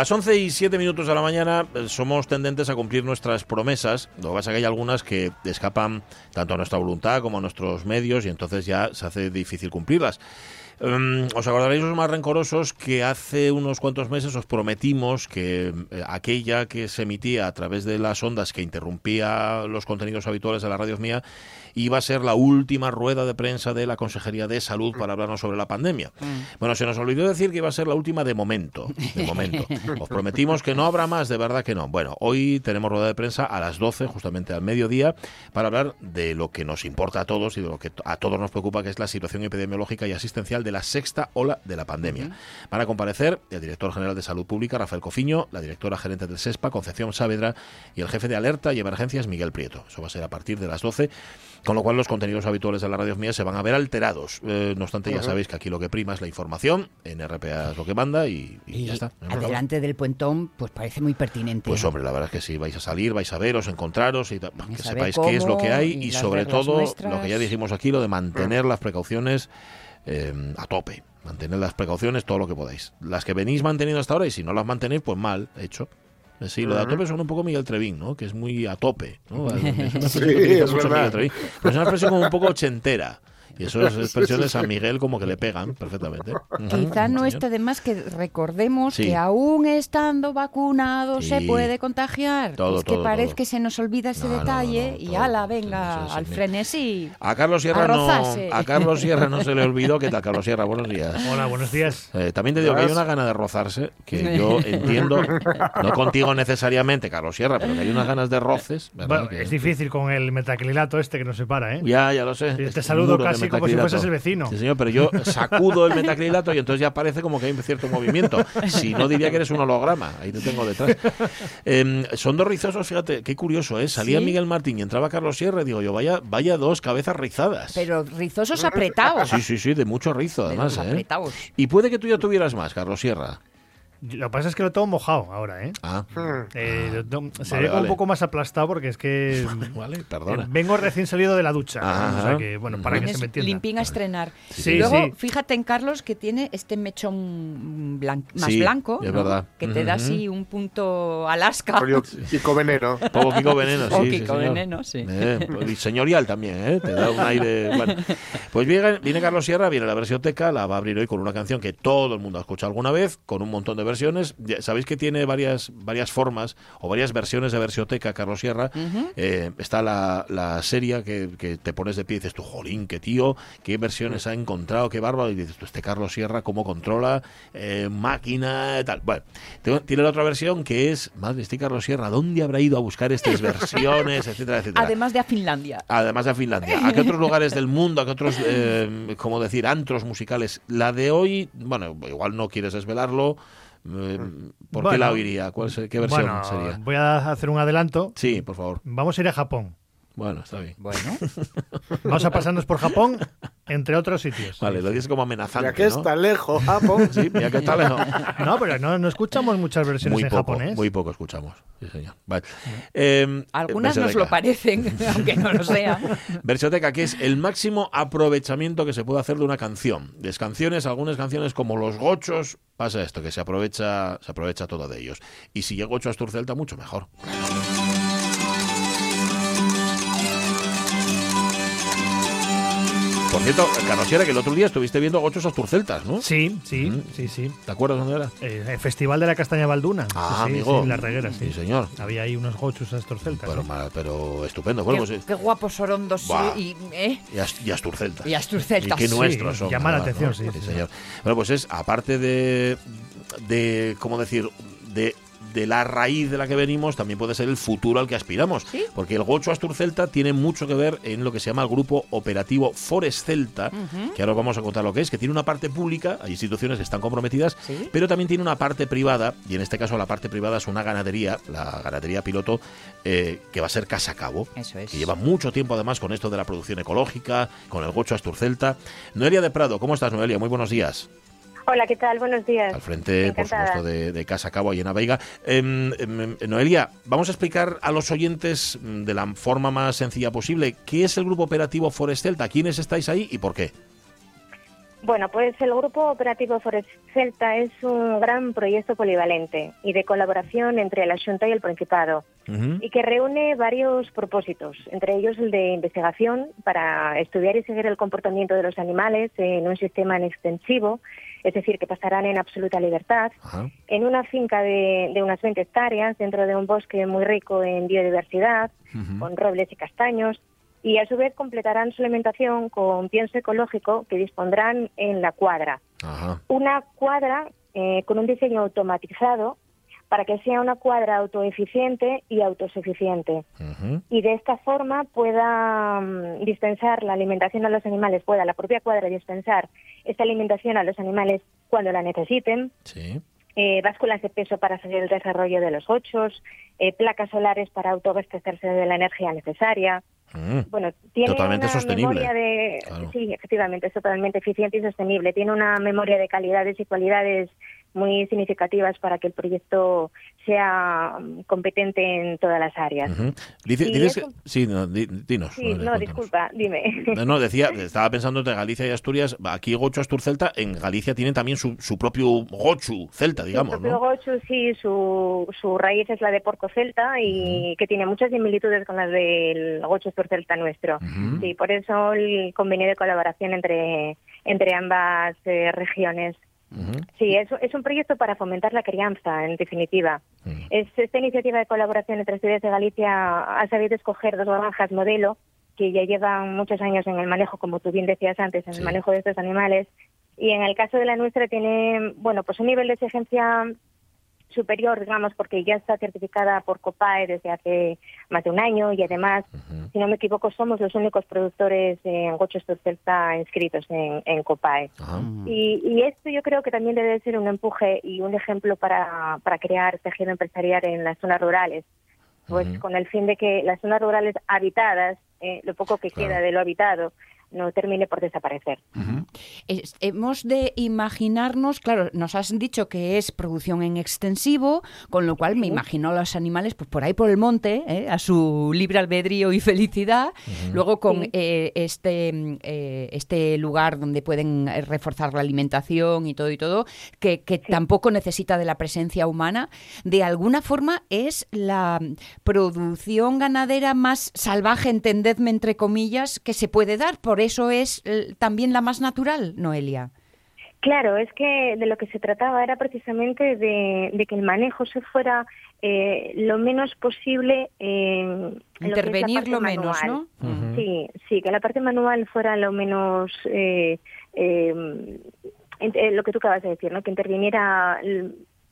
Las 11 y 7 minutos de la mañana eh, somos tendentes a cumplir nuestras promesas. Lo que pasa es que hay algunas que escapan tanto a nuestra voluntad como a nuestros medios y entonces ya se hace difícil cumplirlas. Em, os acordaréis los más rencorosos que hace unos cuantos meses os prometimos que eh, aquella que se emitía a través de las ondas que interrumpía los contenidos habituales de la radio mía iba a ser la última rueda de prensa de la Consejería de Salud para hablarnos sobre la pandemia. Mm. Bueno, se nos olvidó decir que iba a ser la última de momento. De momento. Os prometimos que no habrá más, de verdad que no. Bueno, hoy tenemos rueda de prensa a las 12, justamente al mediodía, para hablar de lo que nos importa a todos y de lo que a todos nos preocupa, que es la situación epidemiológica y asistencial de la sexta ola de la pandemia. Van a comparecer el director general de Salud Pública, Rafael Cofiño, la directora gerente del SESPA, Concepción Saavedra, y el jefe de alerta y emergencias, Miguel Prieto. Eso va a ser a partir de las 12 con lo cual los contenidos habituales de la radio mía se van a ver alterados. Eh, no obstante, ya sabéis que aquí lo que prima es la información, en RPA es lo que manda y, ya está. adelante del puentón, pues parece muy pertinente. Pues hombre, la verdad es que sí, vais a salir, vais a veros, encontraros y que sepáis qué es lo que hay y, sobre todo lo que ya dijimos aquí, lo de mantener las precauciones eh, a tope. Mantener las precauciones todo lo que podáis. Las que venís manteniendo hasta ahora y si no las mantenéis, pues mal hecho. Sí, lo de a tope son un poco Miguel Trevín, ¿no? Que es muy a tope, ¿no? Es sí, es verdad. Pero es una expresión como un poco ochentera. Y esas expresiones a Miguel como que le pegan perfectamente. Quizá no está de más que recordemos que aún estando vacunado se puede contagiar. es que parece que se nos olvida ese detalle y ala, venga, al frenesí. A Carlos Sierra no, a Carlos Sierra no se le olvidó. ¿Qué tal, Carlos Sierra? Buenos días. Hola, buenos días. Eh, también te digo que hay una gana de rozarse, que yo entiendo, no contigo necesariamente, Carlos Sierra, pero que hay unas ganas de roces. es difícil con el metacrilato este que nos separa, ¿eh? Ya, ya lo sé. Te saludo casi como si fueses el vecino. Sí, señor, pero yo sacudo el metacrilato y entonces ya parece como que hay un cierto movimiento. Si no, diría que eres un holograma. Ahí te tengo detrás. Em, son dos rizosos, fíjate, qué curioso, ¿eh? Salía Miguel Martín y entraba Carlos Sierra y digo yo, vaya, vaya dos cabezas rizadas. Pero rizosos apretados. Sí, sí, sí, de mucho rizo, además. ¿eh? Apretados. Y puede que tú ya tuvieras más, Carlos Sierra. Lo que pasa es que lo tengo mojado ahora, ¿eh? Ah. Eh, se ve un poco más aplastado porque es que. vale, perdona. Vengo recién salido de la ducha. o sea que, bueno, para que se me entienda. Limpín a estrenar. Sí, Luego, fíjate en Carlos que tiene este mechón más blanco. Es verdad. Que te da así un punto Alaska. Pico veneno. Poco pico veneno, sí. Pico veneno, sí. Eh, pues, señorial también, ¿eh? Te da un aire. Bueno. Pues viene, viene Carlos Sierra, viene la versión teca, la va a abrir hoy con una canción que todo el mundo ha escuchado alguna vez, con un montón de versiones. Sabéis que tiene varias, varias formas o varias versiones de versioteca Carlos Sierra. Eh, está la, la serie que, te pones de pie y dices tú, jolín, qué tío, qué versiones ha encontrado, qué bárbaro. Y dices tú, este Carlos Sierra, cómo controla, eh, máquina, tal. Bueno, tiene la otra versión que es, madre, este Carlos Sierra, ¿dónde habrá ido a buscar estas versiones, etcétera, etcétera? Además de a Finlandia. Además de a Finlandia. ¿A qué otros lugares del mundo, a qué otros, eh, como decir, antros musicales? La de hoy, bueno, igual no quieres desvelarlo. Eh, ¿Por qué la oiría? ¿Cuál, ¿Qué versión sería? Voy a hacer un adelanto. Sí, por favor. Vamos a ir a Japón. Bueno, está bien. Bueno. Vamos a pasarnos por Japón, entre otros sitios. Vale, lo dices como amenazante. Ya que está lejos, Japón. Sí, ya que está lejos. No, pero no, no escuchamos muchas versiones en japonés. Muy poco escuchamos. Sí, señor. Vale. Eh, Algunas nos lo parecen, aunque no lo sean. Versioteca, que es el máximo aprovechamiento que se puede hacer de una canción. De canciones, algunas canciones como Los Gochos, pasa esto, que se aprovecha, se aprovecha todo de ellos. Y si llega Gocho a Asturcelta, mucho mejor. Por cierto, Carrosiera, que el otro día estuviste viendo Gochos Asturceltas, ¿no? Sí, sí, sí, sí. ¿Te acuerdas dónde era? Eh, el Festival de la Castaña Balduna. Ah, amigo. Sí, la reguera, sí. Sí, señor. Había ahí unos Gochos Asturceltas. Pero, pero estupendo. Bueno, qué, pues, qué guapos sorondos y, ¿eh? y, Asturceltas. Y Asturceltas. Y qué nuestros son. Llama la atención, sí, sí, señor. Bueno, pues es, aparte de, de, ¿cómo decir?, de de la raíz de la que venimos también puede ser el futuro al que aspiramos. Porque el Gocho Astur Celta tiene mucho que ver en lo que se llama el Grupo Operativo Forest Celta, que ahora vamos a contar lo que es, que tiene una parte pública, hay instituciones que están comprometidas, pero también tiene una parte privada, y en este caso la parte privada es una ganadería, la ganadería piloto, eh, que va a ser Casa Cabo, que lleva mucho tiempo además con esto de la producción ecológica, con el Gocho Astur Celta. Noelia de Prado, ¿cómo estás Noelia? Muy buenos días. Hola, ¿qué tal? Buenos días. Al frente, por supuesto, de, Casa Cabo, y en Veiga. Em, em, Noelia, vamos a explicar a los oyentes mm, de la forma más sencilla posible qué es el Grupo Operativo Forest Celta, quiénes estáis ahí y por qué. Bueno, pues el Grupo Operativo Forest Celta es un gran proyecto polivalente y de colaboración entre la Junta y el Principado y que reúne varios propósitos, entre ellos el de investigación para estudiar y seguir el comportamiento de los animales en un sistema en extensivo es decir, que pasarán en absoluta libertad, en una finca de, unas 20 hectáreas, dentro de un bosque muy rico en biodiversidad, con robles y castaños, y a su vez completarán su alimentación con pienso ecológico que dispondrán en la cuadra. Una cuadra eh, con un diseño automatizado para que sea una cuadra autoeficiente y autosuficiente. Y de esta forma pueda mm, dispensar la alimentación a los animales, pueda la propia cuadra dispensar esta alimentación a los animales cuando la necesiten. Eh, básculas de peso para seguir el desarrollo de los ochos, eh, placas solares para autoabastecerse de la energía necesaria. Mm. bueno, tiene totalmente una sostenible. memoria de, sí, efectivamente, es totalmente eficiente y sostenible. Tiene una memoria de calidades y cualidades muy significativas para que el proyecto sea mm, competente en todas las áreas. sí, no, dinos. Sí, no, disculpa, dime. No, decía, estaba pensando entre Galicia y Asturias, aquí Gochu Astur Celta, en Galicia tienen también su, su propio Gochu Celta, digamos, su propio Gochu, sí, su, su raíz es la de Porco Celta y que tiene muchas similitudes con las del Gochu Astur Celta nuestro. Sí, por eso el convenio de colaboración entre, entre ambas eh, regiones. Sí, es, es un proyecto para fomentar la crianza, en definitiva. es, esta iniciativa de colaboración entre ciudades de Galicia ha sabido escoger dos granjas modelo que ya llevan muchos años en el manejo, como tú bien decías antes, en el manejo de estos animales. Y en el caso de la nuestra tiene, bueno, pues un nivel de exigencia superior, digamos, porque ya está certificada por COPAE desde hace más de un año y además, si no me equivoco, somos los únicos productores en Gocho Celta inscritos en, en COPAE. y, esto yo creo que también debe ser un empuje y un ejemplo para, para crear tejido empresarial en las zonas rurales, pues con el fin de que las zonas rurales habitadas, eh, lo poco que queda de lo habitado, no termine por desaparecer. hemos de imaginarnos, claro, nos has dicho que es producción en extensivo, con lo cual me imagino a los animales pues por ahí por el monte, ¿eh? a su libre albedrío y felicidad, luego con eh, este, eh, este lugar donde pueden reforzar la alimentación y todo y todo, que, tampoco necesita de la presencia humana, de alguna forma es la producción ganadera más salvaje, entendedme entre comillas, que se puede dar por eso es eh, también la más natural, Noelia. Claro, es que de lo que se trataba era precisamente de, que el manejo se fuera eh, lo menos posible en intervenir lo, menos, ¿no? Sí, sí, que la parte manual fuera lo menos eh, lo que tú acabas de decir, ¿no? Que interviniera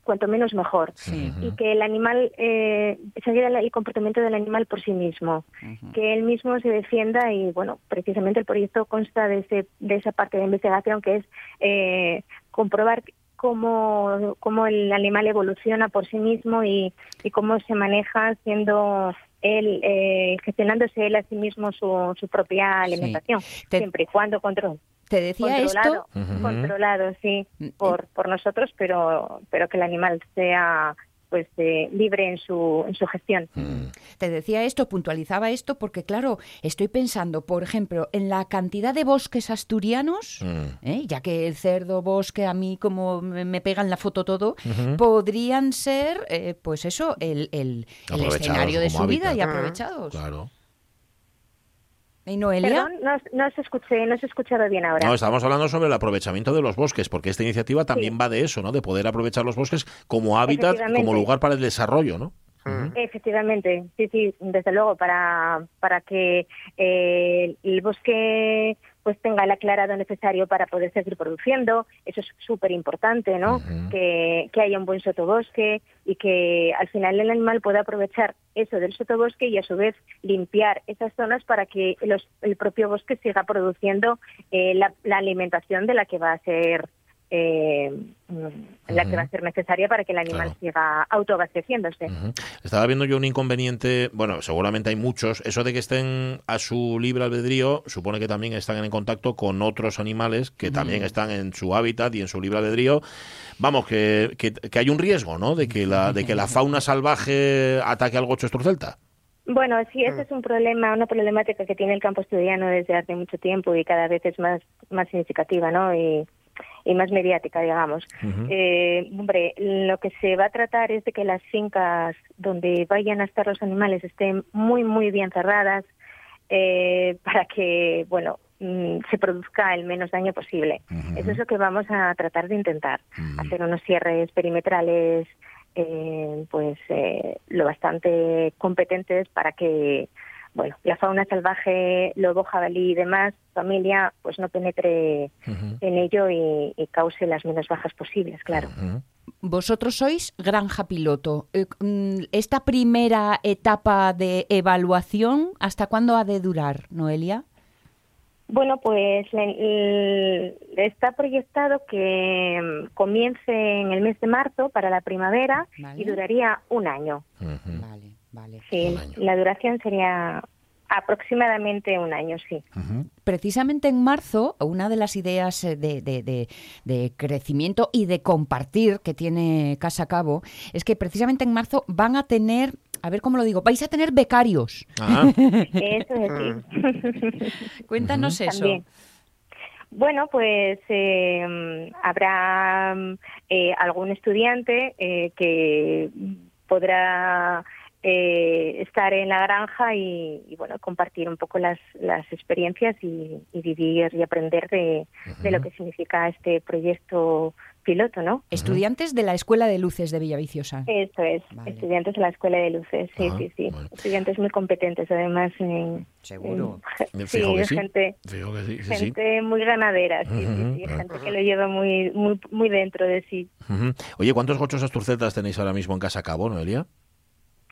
cuanto menos mejor. Y que el animal, eh, seguir el, comportamiento del animal por sí mismo, que él mismo se defienda y, bueno, precisamente el proyecto consta de, ese, de esa parte de investigación que es eh, comprobar cómo, cómo el animal evoluciona por sí mismo y, y cómo se maneja siendo él eh, gestionándose él a sí mismo su, su propia alimentación, siempre y cuando control. Te decía controlado, esto. Controlado, sí, mm, por, por nosotros, pero, pero que el animal sea pues eh, libre en su, en su gestión. Mm. Te decía esto, puntualizaba esto, porque claro, estoy pensando, por ejemplo, en la cantidad de bosques asturianos, mm. ¿eh? ya que el cerdo bosque a mí como me pega en la foto todo, podrían ser, eh, pues eso, el, el, escenario de su vida y aprovechados. Claro. ¿Y Noelia? Perdón, no, se escuché, no se escuchado bien ahora. No, estábamos hablando sobre el aprovechamiento de los bosques, porque esta iniciativa también va de eso, ¿no? De poder aprovechar los bosques como hábitat, como lugar para el desarrollo, ¿no? Efectivamente, sí, sí, desde luego, para, para que eh, el bosque pues tenga el aclarado necesario para poder seguir produciendo. Eso es súper importante, ¿no? que, que haya un buen sotobosque y que al final el animal pueda aprovechar eso del sotobosque y a su vez limpiar esas zonas para que los- el propio bosque siga produciendo eh, la, la alimentación de la que va a ser eh, mm, la que va a ser necesaria para que el animal Claro. siga autoabasteciéndose. Estaba viendo yo un inconveniente, bueno, seguramente hay muchos, eso de que estén a su libre albedrío, supone que también están en contacto con otros animales que también están en su hábitat y en su libre albedrío. Vamos, que, que, que hay un riesgo, ¿no? De que la, de que la fauna salvaje ataque al gocho estrucelta. Bueno, sí, ese es un problema, una problemática que tiene el campo estudiano desde hace mucho tiempo y cada vez es más, más significativa, ¿no? Y, y más mediática, digamos. Eh, hombre, lo que se va a tratar es de que las fincas donde vayan a estar los animales estén muy, muy bien cerradas eh, para que, bueno, mm, se produzca el menos daño posible. Eso es lo que vamos a tratar de intentar, hacer unos cierres perimetrales eh, pues eh, lo bastante competentes para que bueno la fauna salvaje lobo jabalí y demás familia pues no penetre en ello y, y cause las menos bajas posibles claro Vosotros sois granja piloto. Eh, mm, Esta primera etapa de evaluación, ¿hasta cuándo ha de durar, Noelia? Bueno, pues el- está proyectado que mm, comience en el mes de marzo para la primavera Vale. y duraría un año. Vale, vale. Sí, la duración sería aproximadamente un año, sí. Precisamente en marzo, una de las ideas eh, de, de- de- de crecimiento y de compartir que tiene Casa Cabo es que precisamente en marzo van a tener, a ver cómo lo digo, vais a tener becarios. Ah, Eso es sí. Cuéntanos eso. También. Bueno, pues eh, habrá eh, algún estudiante eh, que podrá eh, estar en la granja y, y, bueno compartir un poco las, las experiencias y, y vivir y aprender de, de lo que significa este proyecto piloto, ¿no? Estudiantes de la Escuela de Luces de Villaviciosa. Eso es, Vale. estudiantes de la Escuela de Luces, sí, Ah, sí, sí. bueno. Estudiantes muy competentes, además. en- Seguro. en- que sí. gente, que sí, sí, sí. gente muy ganadera, sí, sí, sí, Ujú, gente que lo lleva muy, muy, muy dentro de sí. Oye, ¿cuántos gochos asturcetas tenéis ahora mismo en Casa Cabo, Noelia?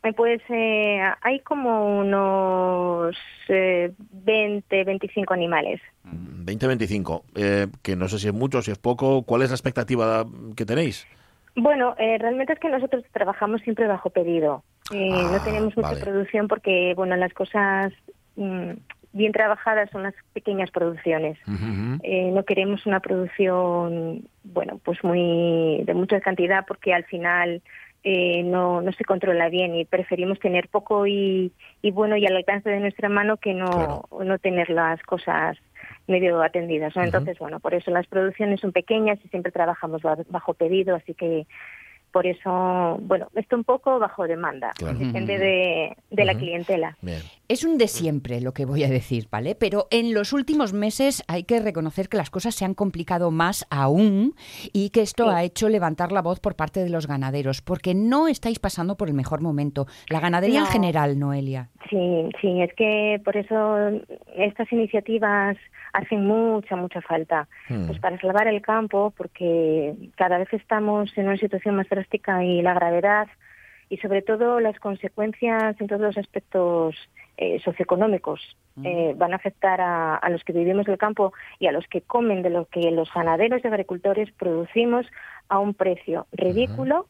Eh, Pues eh, hay como unos eh, 20, 25 animales. 20-25, eh, que no sé si es mucho, si es poco. ¿Cuál es la expectativa que tenéis? Bueno, eh, realmente es que nosotros trabajamos siempre bajo pedido. Eh, Ah, no tenemos mucha vale. producción porque, bueno, las cosas mm, bien trabajadas son las pequeñas producciones. Eh, no queremos una producción, bueno, pues muy de mucha cantidad porque al final eh, no, no se controla bien y preferimos tener poco y, y bueno y al alcance de nuestra mano que no, Claro. no tener las cosas medio atendidas. ¿no? Entonces, bueno, por eso las producciones son pequeñas y siempre trabajamos ba- bajo pedido, así que por eso, bueno, esto un poco bajo demanda, Claro. depende de, de la clientela. Bien. Es un de siempre lo que voy a decir, ¿vale? Pero en los últimos meses hay que reconocer que las cosas se han complicado más aún y que esto Sí. ha hecho levantar la voz por parte de los ganaderos, porque no estáis pasando por el mejor momento. La ganadería en general, Noelia. Sí, sí, es que por eso estas iniciativas hacen mucha, mucha falta. Hmm. Pues para salvar el campo, porque cada vez estamos en una situación más y la gravedad y sobre todo las consecuencias en todos los aspectos eh, socioeconómicos eh, van a afectar a, a los que vivimos del campo y a los que comen de lo que los ganaderos y agricultores producimos a un precio ridículo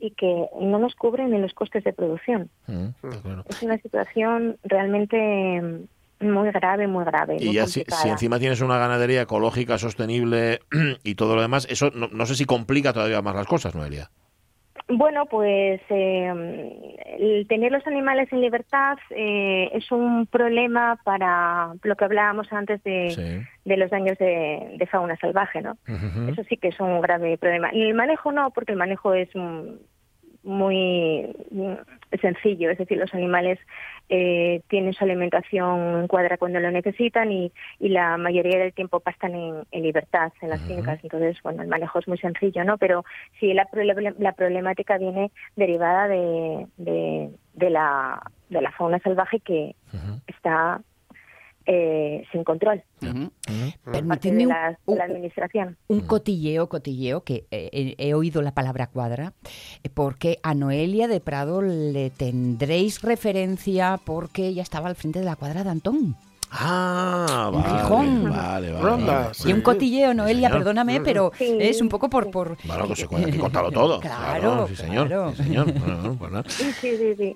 y que no nos cubren en los costes de producción. Claro. Es una situación realmente mm, muy grave, muy grave. Y muy ya si, si encima tienes una ganadería ecológica, sostenible y todo lo demás, eso no, no sé si complica todavía más las cosas, Noelia. Bueno, pues eh, el tener los animales en libertad eh, es un problema para lo que hablábamos antes de, Sí. de los daños de, de fauna salvaje, ¿no? Eso sí que es un grave problema. Y el manejo no, porque el manejo es muy sencillo, es decir, los animales eh, tienen su alimentación en cuadra cuando lo necesitan y, y la mayoría del tiempo pastan en, en libertad en las fincas, entonces, bueno, el manejo es muy sencillo, ¿no? Pero sí, la, la problemática viene derivada de, de, de la, de la fauna salvaje que está eh, sin control parte un- la, de un- la administración. Un cotilleo, cotilleo, que eh, he, he oído la palabra cuadra, eh, porque a Noelia de Prado le tendréis referencia porque ella estaba al frente de la cuadra de Antón. Ah, vale, Gijón. vale, vale. Ronda, vale. sí. Y un cotilleo, Noelia, señor. perdóname, pero Sí, es un poco por... sí. por Bueno, pues se cuenta que contarlo todo. Claro, sí, señor. claro. Sí, señor. Bueno, bueno, pues. Sí, sí, sí.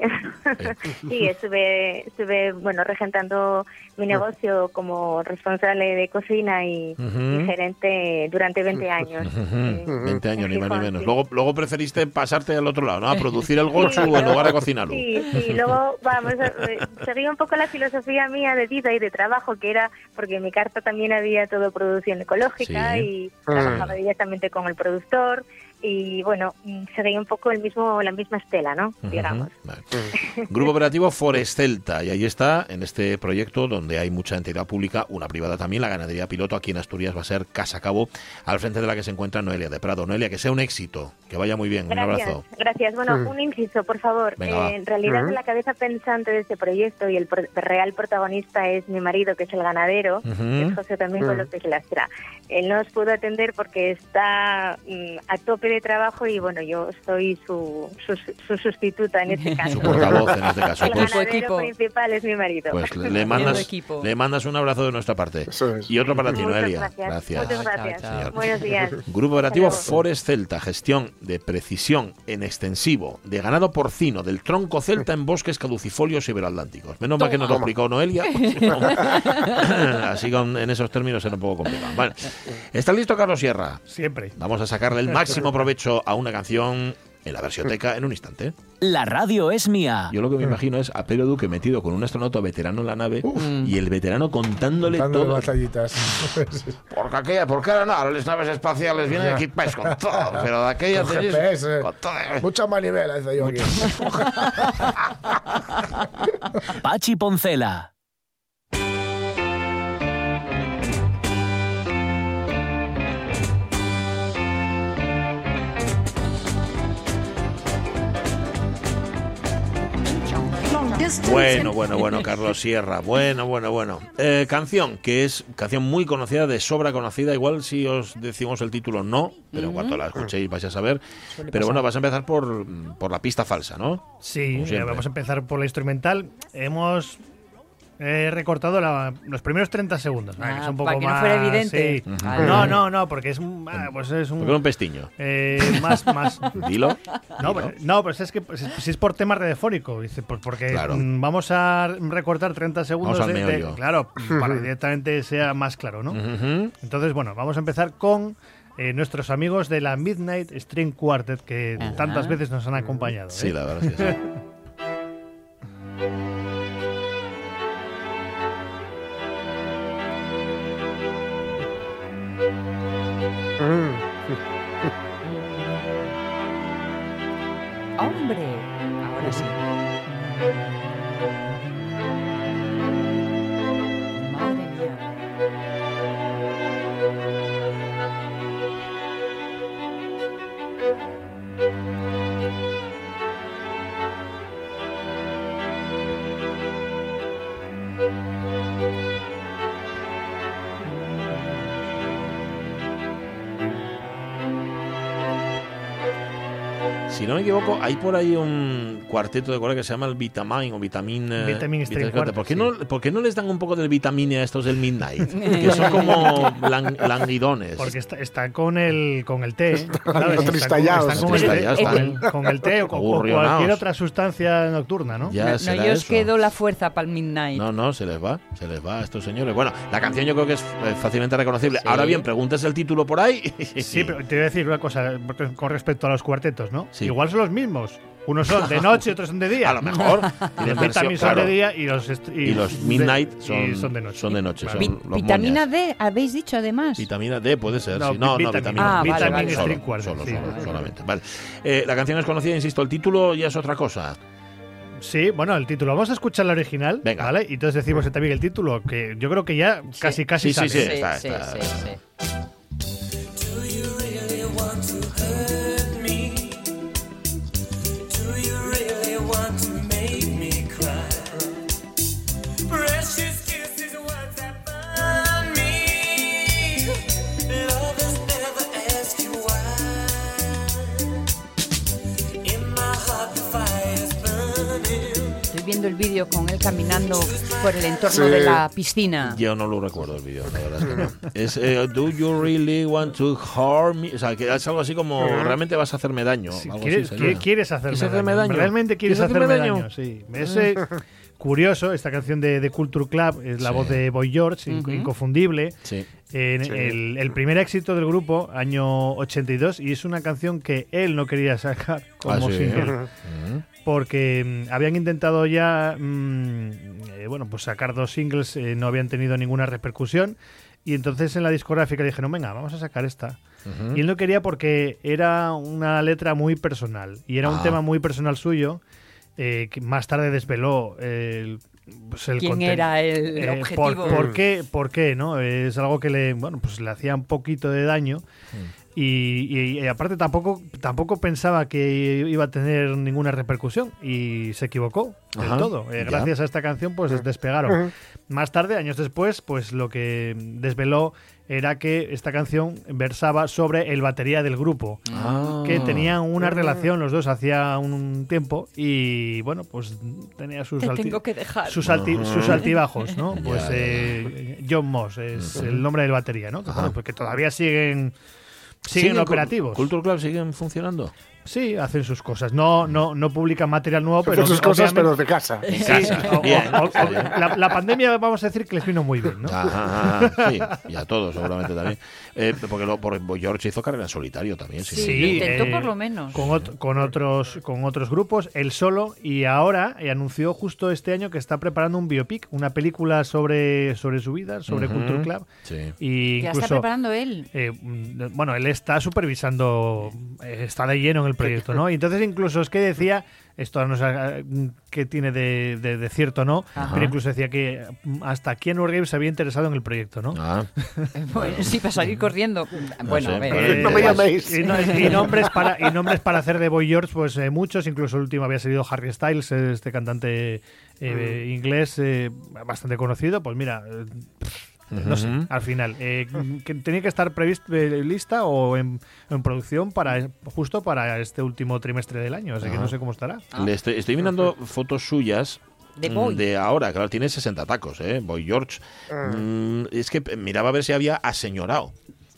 Sí, Sí, estuve, estuve, bueno, regentando mi negocio como responsable de cocina y, Ujú. y gerente durante 20 años. Eh, Ujú. 20 años, ni más ni menos. sí. Luego, luego preferiste pasarte al otro lado, ¿no? A producir el gochu Sí, en lugar de cocinarlo. Sí, sí, luego vamos, eh, seguí un poco la filosofía mía de vida y de trabajo, que era, porque en mi carta también había todo producción ecológica Sí. y trabajaba directamente con el productor y bueno, mm, seguí un poco el mismo, la misma estela, ¿no? Digamos. Vale. Grupo Operativo Forestelta, y ahí está, en este proyecto donde hay mucha entidad pública, una privada también, la ganadería piloto, aquí en Asturias va a ser Casa Cabo, al frente de la que se encuentra Noelia de Prado. Noelia, que sea un éxito, que vaya muy bien, un Gracias, abrazo. gracias. Bueno, un inciso, por favor. Venga. Eh, en realidad, Ujú. la cabeza pensante de este proyecto y el pro- real protagonista es mi marido, que es el ganadero, que es José también con. López Lastra. Él no os pudo atender porque está mm, a tope de trabajo y bueno, yo soy su, su, su sustituta en este caso. Su portavoz en este caso. El Pues, ganadero equipo. principal es mi marido. pues le mandas, equipo. le mandas un abrazo de nuestra parte. Eso es. Y otro para ti, Muchas Noelia. gracias. Muchas Chao, gracias. chao, chao. Buenos días. Grupo Operativo. Forest Celta, gestión de precisión en extensivo de ganado porcino del tronco celta en bosques caducifolios iberatlánticos. Menos mal que nos lo explicó Noelia. Así con, en esos términos era un poco complicado. Bueno, ¿está listo Carlos Sierra? Siempre. Vamos a sacarle el máximo provecho a una canción en la versioteca en un instante. La radio es mía. Yo lo que me imagino es a Pedro Duque metido con un astronauta veterano en la nave y el veterano contándole Dándole todo. batallitas. Porque aquella, porque ahora no, las naves espaciales vienen equipadas con todo, pero de aquella Con tenéis GPS. con todo. Mucha manivela, dice yo aquí. Pachi Poncela. Bueno, bueno, bueno, Carlos Sierra. Bueno, bueno, bueno. Eh, canción, que es canción muy conocida, de sobra conocida. Igual si os decimos el título no, pero en cuanto la escuchéis vais a saber. Pero bueno, vas a empezar por, por la pista falsa, ¿no? Sí, eh, vamos a empezar por la instrumental. Hemos eh, recortado la- los primeros 30 segundos. ah, que es un poco para que no más, fuera evidente. sí. No, no, no, porque es un, ah, pues es un un pestiño. eh, más, más. Dilo. No, pero, no, pero es que pues, si es por tema radiofónico, dice, pues porque Claro. mm, vamos a recortar 30 segundos Vamos al de, de- meollo. claro, para que directamente sea más claro, ¿no? Entonces, bueno, vamos a empezar con eh, nuestros amigos de la Midnight String Quartet que Ajá. tantas veces nos han acompañado. Sí, ¿eh? la verdad es que sí. ¡Hombre! No me equivoco, hay por ahí un cuarteto de cuerda que se llama el Vitamin o Vitamin. eh, Vitamin String Vitamin- Quartet, ¿Por qué, sí. no, ¿Por qué no les dan un poco del vitamine a estos del Midnight? que son como lang- languidones. Porque está, está con el con el té, ¿sabes? Está está con, el, Tristallados, con están el- con el té o, con- o cualquier otra sustancia nocturna, ¿no? Ya No, yo os eso. quedo la fuerza para el Midnight. No, no, se les va, se les va a estos señores. Bueno, la canción yo creo que es eh, fácilmente reconocible. Sí. Ahora bien, preguntas el título por ahí. Sí, pero te voy a decir una cosa con respecto a los cuartetos, ¿no? Sí. Igual son los mismos. Unos son de noche, otros son de día. A lo mejor. Los tienen versión, Vitamin son claro. de día y los, est- Y los Midnight de- son, y son de noche. Son de noche, Claro. Vi- son los vitamina moñas. D, habéis dicho además. Vitamina D puede ser, No, sí. No, no, vitamin- vitamina Ah, vale, Vitamin vale. solo, solo, sí. solo, solamente. Vale. Eh, la canción es conocida, insisto, el título ya es otra cosa. Sí, bueno, el título. Vamos a escuchar la original, Venga. ¿vale? Y entonces decimos también el título, que yo creo que ya casi, casi Sí, sí, sale. sí. está, está. viendo el vídeo con él caminando por el entorno Sí. de la piscina. Yo no lo recuerdo el vídeo, la verdad es que no. Es eh, Do you really want to harm me? O sea, que es algo así como realmente vas a hacerme daño. Si algo quieres, así quieres hacerme, ¿Quieres hacerme daño. daño? Realmente quieres, ¿Quieres hacerme, hacerme daño. daño? Sí. Es eh, curioso esta canción de, de Culture Club, es la Sí. voz de Boy George, inc- Ujú. inconfundible. Sí. En Sí. el, el primer éxito del grupo, año 82, y es una canción que él no quería sacar como Ah, sí. single, Mm. Porque mm, habían intentado ya mm, eh, bueno, pues sacar dos singles, eh, no habían tenido ninguna repercusión, y entonces en la discográfica dijeron, venga, vamos a sacar esta. Y él no quería porque era una letra muy personal y era un Ah. tema muy personal suyo eh, que más tarde desveló el, pues el ¿Quién era el eh, objetivo? por, por qué, ¿Por qué? ¿no? Es algo que le, bueno, pues le hacía un poquito de daño. Y, y- y aparte tampoco, tampoco pensaba que iba a tener ninguna repercusión y se equivocó del Ajá, todo. Eh, gracias a esta canción pues despegaron. Más tarde, años después, pues lo que desveló era que esta canción versaba sobre el batería del grupo Ah. que tenían una relación los dos hacía un tiempo y bueno pues tenía sus, Te alti- tengo que dejar. sus, alti- sus altibajos no pues eh, John Moss es el nombre del batería no Que, bueno, pues que todavía siguen siguen cu- operativos ¿Culture Club siguen funcionando? Sí hacen sus cosas no no no publican material nuevo pero Hacer sus cosas, pero de casa. Sí, casa. o- Bien. o- o- la, la pandemia vamos a decir que les vino muy bien no Ajá, ajá, sí, y a todos seguramente también. Eh, porque lo, por, George hizo carrera en solitario también. Sí, Sí, intentó eh, por lo menos. Con, ot- con otros con otros grupos, él solo, y ahora eh, anunció justo este año que está preparando un biopic, una película sobre, sobre su vida, sobre Ujú. Culture Club. Sí. Y Ya incluso, está preparando él. eh, mm, bueno, él está supervisando, eh, está de lleno en el proyecto, ¿no? Y entonces incluso es que decía, esto no sé eh, qué tiene de, de- de cierto no, Ajá. pero incluso decía que mm, hasta Keanu Reeves se había interesado en el proyecto, ¿no? Ah, Bueno, sí, para salir corriendo. Bueno, sé, a ver. pero- Eh, No me llaméis. Y, no- y nombres para, y nombres para hacer de Boy George, pues eh, muchos, incluso el último había salido Harry Styles, este cantante eh, inglés eh, bastante conocido, pues mira, eh, no sé, al final, eh, que tenía que estar prevista lista o en, en producción para justo para este último trimestre del año, así que no sé cómo estará. Le estoy, estoy mirando fotos suyas. De mm, Boy. De ahora, claro, tiene 60 tacos, ¿eh? Boy George. Mm, es que miraba a ver si había aseñorado.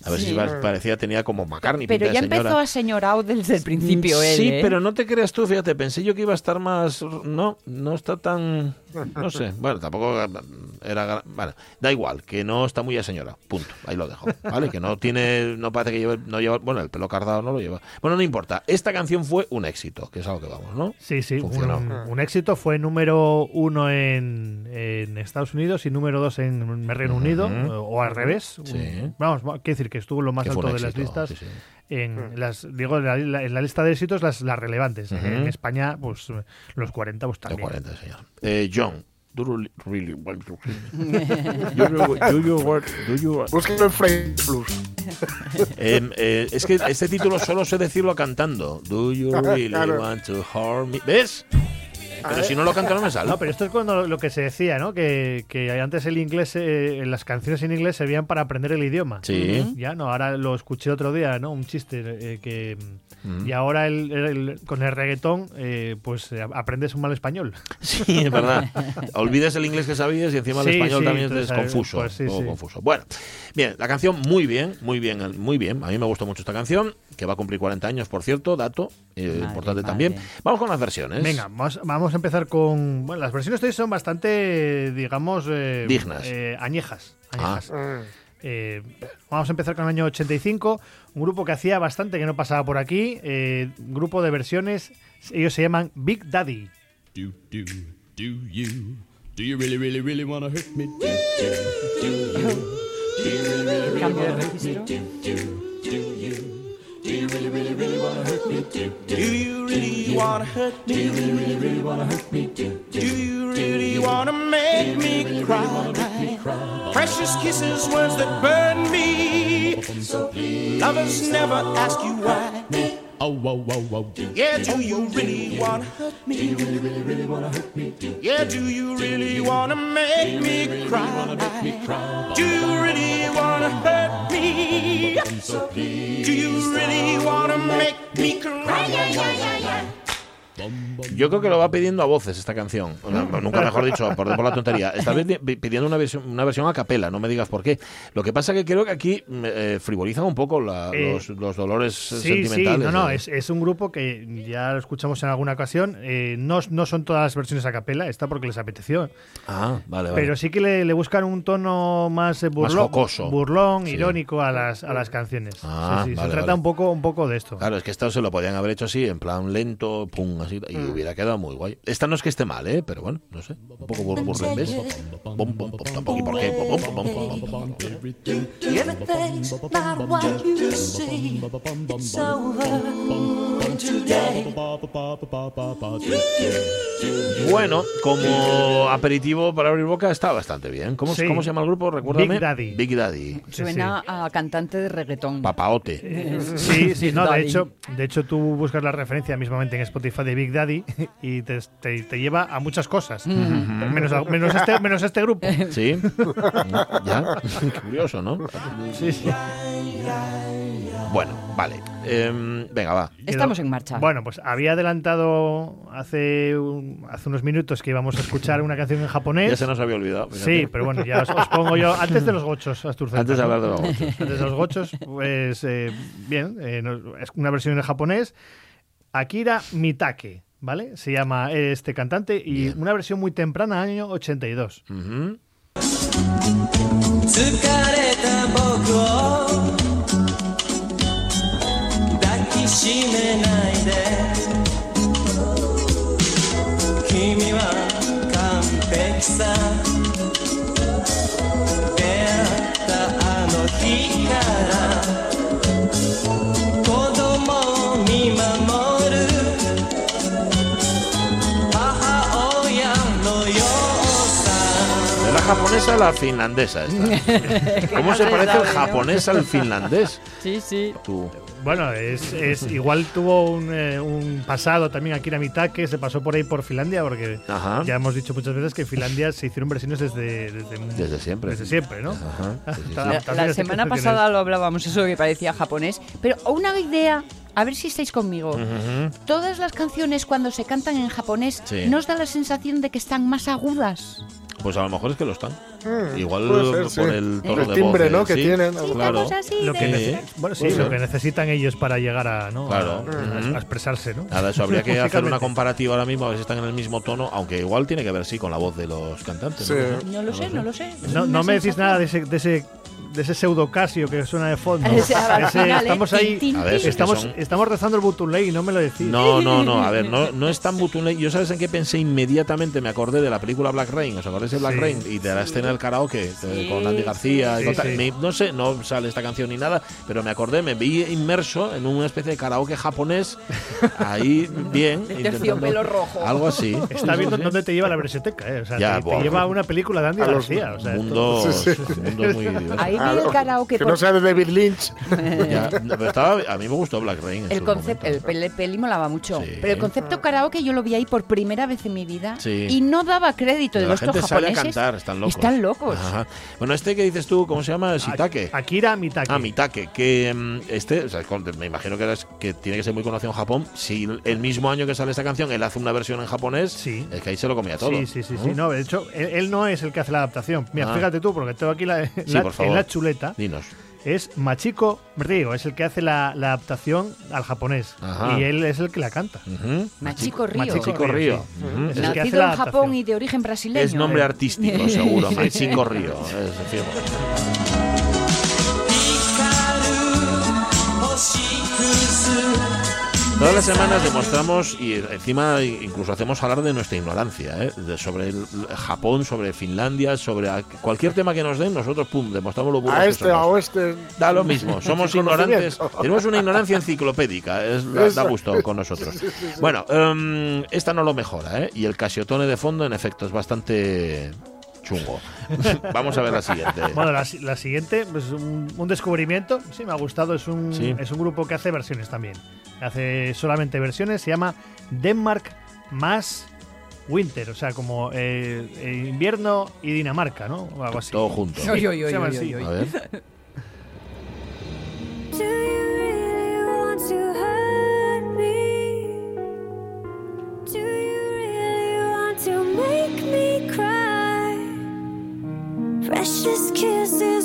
A ver Sí. si pa- parecía, tenía como McCartney. Pero pinta ya de señora. empezó a señorado desde el principio él. Sí, ¿eh? pero no te creas tú, fíjate, pensé yo que iba a estar más... No, no está tan... No sé, bueno, tampoco era... gra- Bueno, da igual, que no está muy aseñora, punto, ahí lo dejo, ¿vale? Que no tiene, no parece que lleve, no lleva, bueno, el pelo cardado no lo lleva. Bueno, no importa, esta canción fue un éxito, que es a lo que vamos, ¿no? Sí, sí, un, Funcionó. un éxito. Fue número uno en, en Estados Unidos y número dos en Reino Unido, o, o al revés. Sí. Un- Vamos, quiero decir que estuvo lo más alto de las listas. sí, sí. En las, digo, en la, la- en la lista de éxitos, las, las relevantes. Ujú. En España, pues los 40, pues también. 40, señor. Eh, John, do you really want to- Do you- do you want- do you- Búsquelo en Frame Plus. Eh, es que este título solo sé decirlo cantando. Do you really Claro. want to harm me? ¿Ves? Pero si no lo canto no me sale. No, pero esto es cuando lo que se decía, ¿no? Que, que antes el inglés, eh, las canciones en inglés servían para aprender el idioma. Sí. Ya, no, ahora lo escuché otro día, ¿no? Un chiste eh, que... Y ahora el- el- con el reggaetón, eh, pues eh, aprendes un mal español. Sí, es verdad. Olvides el inglés que sabías y encima el Sí, español sí, también es confuso. pues sí, sí. confuso. Bueno, bien, la canción muy bien, muy bien, muy bien. A mí me gustó mucho esta canción, que va a cumplir 40 años, por cierto, dato eh, Madre, importante madre. también. Vamos con las versiones. Venga, vamos, vamos a empezar con... Bueno, las versiones de hoy son bastante, digamos... eh, Dignas. eh, añejas. Ah. añejas. Eh, vamos a empezar con el año 85, un grupo que hacía bastante que no pasaba por aquí, eh, grupo de versiones, ellos se llaman Big Daddy. Do do do you do you really really really wanna hurt me? Do do do you do you really really really Cambio de wanna hurt me? registro. Do do do you do you really really really wanna hurt me? Do do you really wanna hurt me? Do you really really really wanna hurt me? Do do you really wanna make me cry? Precious kisses, words that burn me. Lovers never ask you why. Oh, whoa, whoa, whoa. Yeah, do you really wanna hurt me? Do you really, really, really wanna hurt me? Yeah, do you really wanna make me cry? Do you really wanna hurt me? Do you really wanna make me cry? Yo creo que lo va pidiendo a voces esta canción. No, nunca mejor dicho, por, por la tontería. Está pidi- pidiendo una versión, una versión a capela, no me digas por qué. Lo que pasa que creo que aquí eh, frivolizan un poco la- Eh, los, los dolores Sí, sentimentales. sí, no, no, es, es un grupo que ya lo escuchamos en alguna ocasión. eh, no, no son todas las versiones a capela, está porque les apeteció. Ah, vale, vale. Pero sí que le, le buscan un tono más eh, burlón, jocoso. burlón Sí. irónico a las, a las canciones. Ah, Sí, sí, vale, se trata vale. un poco, un poco de esto. Claro, es que esto se lo podían haber hecho así, en plan lento, pum, así, y Mm. hubiera quedado muy guay. Esta no es que esté mal, ¿eh? Pero bueno, no sé. Un poco bum, bum, tampoco, ¿Y por qué? Bueno, como aperitivo para abrir boca está bastante bien. ¿Cómo, Sí. ¿cómo se llama el grupo? Recuérdame. Big Daddy. Big Daddy. Sí, Suena a cantante de reggaetón. Papaote. Sí, sí, no, de hecho, de hecho tú buscas la referencia mismamente en Spotify de Big Daddy y te, te- te lleva a muchas cosas. menos, a- menos, este, menos este grupo. ¿Sí? ¿Ya? Qué curioso, ¿no? Sí, sí. Bueno, vale. Em, venga, va. Estamos en marcha. Bueno, pues había adelantado hace, un- hace unos minutos que íbamos a escuchar una canción en japonés. Ya se nos había olvidado. fíjate. Sí, pero bueno, ya os, os pongo yo. Antes de los gochos, Asturceta, Antes de hablar de los gochos. Antes de los gochos, pues eh, bien, eh, no- es una versión en japonés. Akira Mitake, ¿vale? Se llama este cantante y Bien. una versión muy temprana, año 82. Ujú. 疲 japonesa o la finlandesa esta? ¿Cómo se parece el japonés al finlandés? Sí, sí. Tú. Bueno, es, es igual tuvo un, eh, un pasado también Akira Mitake, se pasó por ahí por Finlandia, porque Ajá. ya hemos dicho muchas veces que en Finlandia se hicieron versiones desde, desde, Desde siempre. Desde siempre, ¿no? Ajá, sí, sí, sí. La, la semana pasada lo hablábamos, eso que parecía japonés. Pero una idea, a ver si estáis conmigo. Ujú. Todas las canciones cuando se cantan en japonés Sí. nos da la sensación de que están más agudas. Pues a lo mejor es que lo están. Mm, Igual ser, por sí. el tono El de timbre, voz, ¿no? que Sí, tienen. Claro. Lo que, de- Sí. nece- bueno, sí, Puede lo ser. que necesitan ellos para llegar a, ¿no? Claro. a, Ujú. a expresarse, ¿no? Nada, eso habría que hacer una comparativa ahora mismo, a ver si están en el mismo tono, aunque igual tiene que ver, sí, con la voz de los cantantes. Sí. ¿no? No lo sé, no lo sé. No, no me decís nada de ese, de ese, de ese pseudo Casio que suena de fondo. Estamos ahí, A ver, estamos, son- estamos rezando el Butunley y no me lo decís. No, no, no, a ver, no, no es tan Butunley. Yo sabes en qué pensé inmediatamente, me acordé de la película Black Rain, ¿os acordáis de Black Sí. Rain? Y de la escena del karaoke con Andy García y con tal. Me- no sé, no sale esta canción ni nada, pero me acordé, me vi inmerso en una especie de karaoke japonés, ahí bien. De intentando- terciopelo rojo. Algo así. Está viendo dónde te lleva la verseteca, ¿eh? O sea, Ya, te, lleva a una película de Andy García. O sea, Mundo, Sí, sí. mundo muy. Ahí Ah, el karaoke. que por- no sea de David Lynch. Ya, pero estaba- a mí me gustó Black Rain. El concepto, el peli, molaba mucho. Sí. Pero el concepto karaoke yo lo vi ahí por primera vez en mi vida Sí. y no daba crédito de la los gente estos sale a japoneses. cantar, están locos. Están locos. Ajá. Bueno, este que dices tú, ¿cómo se llama? Shitake. Akira Mitake. Ah, Mitake, que mm, este, o sea, con- me imagino que, eres- que tiene que ser muy conocido en Japón. Si el mismo año que sale esta canción él hace una versión en japonés, Sí. es que ahí se lo comía todo. Sí, sí, sí, sí. No, de hecho, él, él no es el que hace la adaptación. Mira, Ah. fíjate tú, porque tengo aquí la, Sí, por favor. en la chuleta. Dinos. Es Machiko Río, es el que hace la, adaptación al japonés. Y él es el que la canta. Uh -huh. Machiko Río. Machiko Río. Nacido en Japón y de origen brasileño. Es nombre eh. artístico, seguro. Machiko Río. Todas las semanas demostramos y encima incluso hacemos hablar de nuestra ignorancia, ¿eh? De- sobre el Japón, sobre Finlandia, sobre a- cualquier tema que nos den, nosotros pum, demostramos lo burros A que este, somos. a oeste. Da lo mismo, somos ignorantes. Tenemos una ignorancia enciclopédica, es, da, Eso. da gusto con nosotros. Bueno, em, esta no lo mejora, ¿eh? Y el casiotone de fondo, en efecto, es bastante chungo. Vamos a ver la siguiente. Bueno, la, si- la siguiente, pues un, un descubrimiento. Sí, me ha gustado. Es un, Sí. es un grupo que hace versiones también hace solamente versiones, se llama Denmark más Winter, o sea, como eh, eh invierno y Dinamarca, ¿no? O algo así. Todo junto. Sí, oy, oy, se llama oy, así. A ver. precious kisses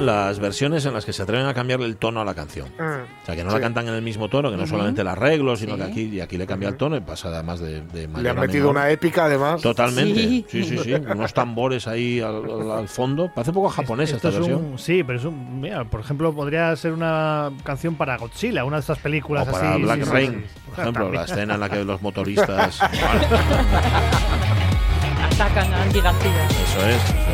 las versiones en las que se atreven a cambiarle el tono a la canción. O sea, que no la cantan en el mismo tono, que no solamente el arreglo, sino que aquí, y aquí le cambia el tono y pasa además de, de Le mayor han a metido menor. una épica, además. Totalmente. Sí. Sí, sí, sí. Unos tambores ahí al, al- al fondo. Parece un poco japonesa Esto esta es versión. un, sí, pero es un. Mira, por ejemplo, podría ser una canción para Godzilla, una de estas películas O para así. Black Rain, sí. por ejemplo, También. la escena en la que los motoristas. Atacan a Andy García. Eso es, eso es.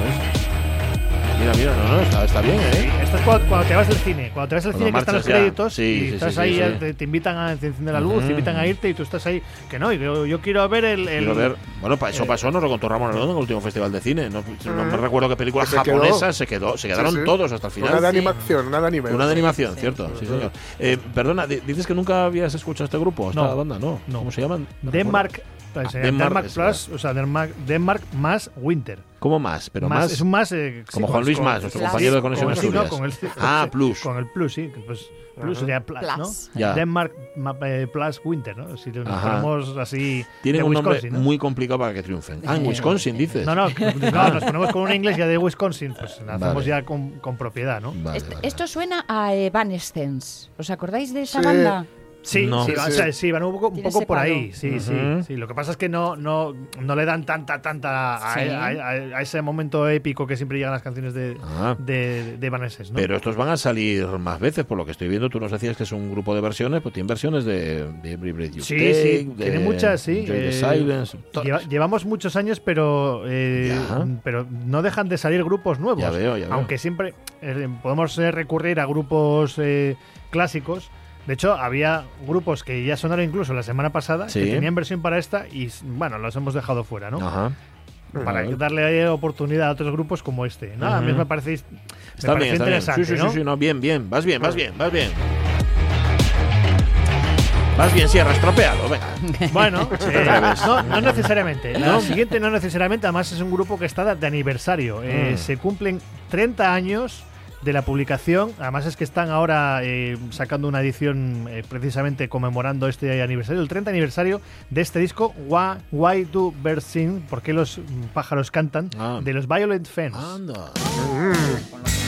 Mira, mira, no, no, está, está bien, Sí, ¿eh? Esto es cuando, cuando te vas del cine. Cuando te vas Cuando cine, que están los ya. créditos Sí, y sí, estás sí, ahí. Te, te invitan a te encienden la luz, te invitan a irte y tú estás ahí. Que no, yo, yo quiero ver el. el- Quiero ver. Bueno, pa- eso eh, pasó, nos lo contó Ramón Arredondo en el último festival de cine. No, no me recuerdo qué película Que se quedó. japonesa se quedó. Se quedaron Sí, sí. todos hasta el final. Una de Sí. animación, una de anime. Una de animación, cierto, sí, señor. Eh, perdona, di- dices que nunca habías escuchado este grupo, esta No, banda, ¿no? no. ¿Cómo se llaman? No Denmark. Pues, Ah, Denmark Plus, o sea, Denmark, Denmark más Winter. ¿Cómo más? Pero más, más. es un más. eh, como con- Juan Luis con- Más, nuestro compañero de con Conexión el- sí, no, con el, Ah, Plus. Con el Plus, sí. Pues, plus sería Plus, Plus. ¿no? Ya. Denmark ma- eh, Plus Winter, ¿no? Si Ajá. ponemos así. Tienen de un nombre muy complicado para que triunfen. Ah, en Eh, Wisconsin, dices. No, no, no, nos ponemos con una inglés ya de Wisconsin, pues la hacemos Vale. ya con, con propiedad, ¿no? Vale, Est- vale, Esto suena a Evanescence. ¿Os acordáis de esa Sí. banda? Sí, No. sí, Sí, va- sí. o sea, sí, van un poco, un poco por ahí, sí, sí, sí. Lo que pasa es que no, no, no le dan tanta, tanta a, Sí. a- a- a ese momento épico que siempre llegan las canciones de, Ah. de, de ¿no? Pero estos van a salir más veces, por lo que estoy viendo. Tú nos decías que es un grupo de versiones, pues tienen versiones de, de Every Breath You Sí, Take, sí, de tiene muchas, sí, eh, Silence. Lleva- llevamos muchos años, pero eh, pero no dejan de salir grupos nuevos. Ya veo, ya veo. Aunque siempre eh, podemos eh, recurrir a grupos eh, clásicos. De hecho, había grupos que ya sonaron incluso la semana pasada Sí. que tenían versión para esta y bueno, los hemos dejado fuera, ¿no? Ajá. Para darle oportunidad a otros grupos como este. ¿no? A mí me parece, me Está bien, pareció está bien. interesante, Sí, sí, ¿no? sí, sí, no, bien, bien. Vas bien, vas bien, vas bien. Vas bien, Sierra, estropeado, venga. Bueno, no, no necesariamente. ¿No? siguiente no necesariamente, además es un grupo que está de aniversario. Eh, Mm. Se cumplen 30 años de la publicación. Además es que están ahora eh, sacando una edición eh, precisamente conmemorando este aniversario, el 30 aniversario de este disco, Why, Why Do Birds Sing? ¿Por qué los mm, pájaros cantan? Ah. De los Violent Femmes. Anda. Do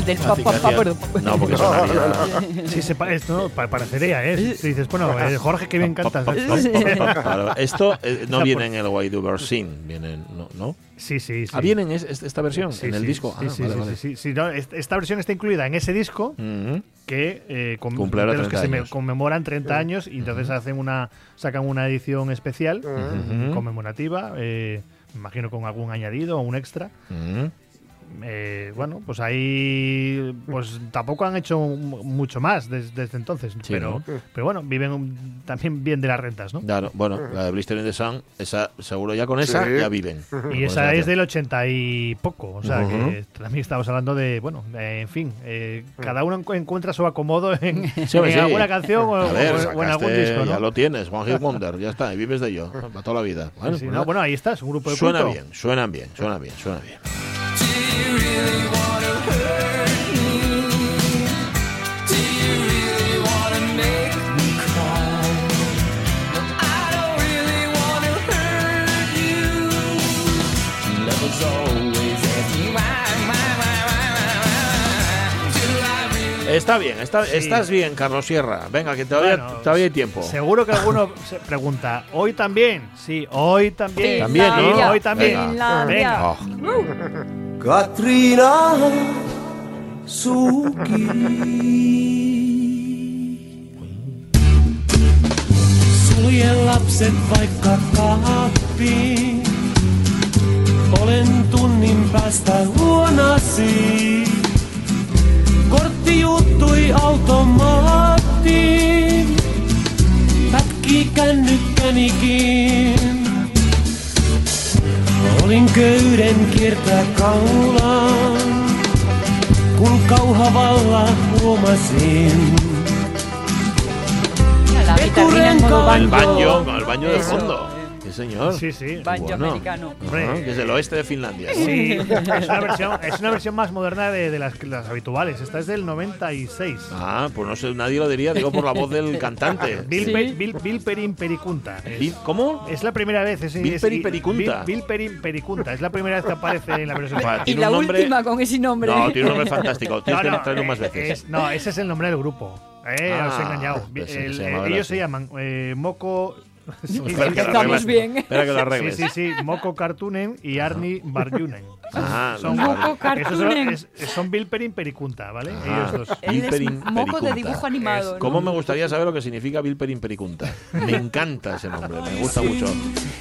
el del papá. gracias. No, porque sonaría... Sí, se pa- esto, no, pa- parecería, ¿eh? Si dices, bueno, eh, Jorge, que bien cantas. Claro, esto eh, no viene en el Why Do Sing, viene en- ¿no? ¿no? Sí, sí, sí. Ah, viene en es- es- esta versión, Sí, en el sí, disco. Sí, Ah, sí, vale, sí, vale. sí, sí, sí, no, est- esta versión está incluida en ese disco que, eh, de los que 30 se me- años. conmemoran 30 años y entonces hacen una sacan una edición especial Ujú. conmemorativa, eh, me imagino con algún añadido o un extra. Ujú. Eh, bueno, pues ahí pues tampoco han hecho mu- mucho más des- desde entonces, Sí, pero, ¿no? pero bueno, viven un- también bien de las rentas, ¿no? Claro, bueno, la de Blister in the Sun, esa, seguro ya con esa Sí. ya viven. Y esa es del 80 y poco, o sea que también estamos hablando de, bueno, eh, en fin, eh, cada uno encu- encuentra su acomodo en, Sí, hombre, en sí. alguna canción o, A ver, o- o en algún disco, ¿no? Ya lo tienes, One Hit Wonder, ya está, y vives de ello, para toda la vida. Bueno, Sí, pues no, bueno, ahí está, es un grupo de suena culto. bien, suenan bien, suena bien, suena bien. Está bien, está, estás bien, Carlos Sierra. Venga, que todavía, Bueno, todavía hay tiempo. Seguro que alguno se pregunta, ¿hoy también? Sí, hoy también. También, ¿no? Sí, hoy también. Venga. Venga. Oh. Katrina Suki Sulje lapset vaikka kaappiin. Olen tunnin päästä luonasi. Kortti juuttui automaattiin. Pätkii kännykkänikin Olin köyden kiertää kaulaan, kun kauhavalla huomasin. La El baño, con el baño de Eso. fondo. Sí, señor. Sí, sí. Banjo Bueno. americano. Ajá, que es el oeste de Finlandia. ¿no? Sí, es una versión, es una versión más moderna de, de las, las habituales. Esta es del 96. Ah, pues no sé, nadie lo diría, digo por la voz del cantante. Bill, Sí. Pe- Bill, Bill Perin Pericunta. Es, ¿Cómo? es la primera vez. Es, Bill es- Peri Pericunta. Bill, Bill Perin Pericunta. Es la primera vez que aparece en la versión. Y la nombre. última con ese nombre. No, tiene un nombre fantástico. Tienes que traerlo eh, más veces. es- no, ese es el nombre del grupo. Eh, Ah, os he engañado. pensé que El- se eh, ellos así. se llaman eh, Moco. Sí, Espera que lo Estamos arregles. bien. Espera que lo sí, sí, sí, Moco Cartunen y Arni Barjunen. Ah, son, Moco esos son, Cartunen. es- son Bill Perin Pericunta, ¿vale? Ah. Ellos dos. Él es Bilperin moco de dibujo animado. ¿no? ¿Cómo me gustaría saber lo que significa Bilperin Pericunta? Me encanta ese nombre, me gusta mucho.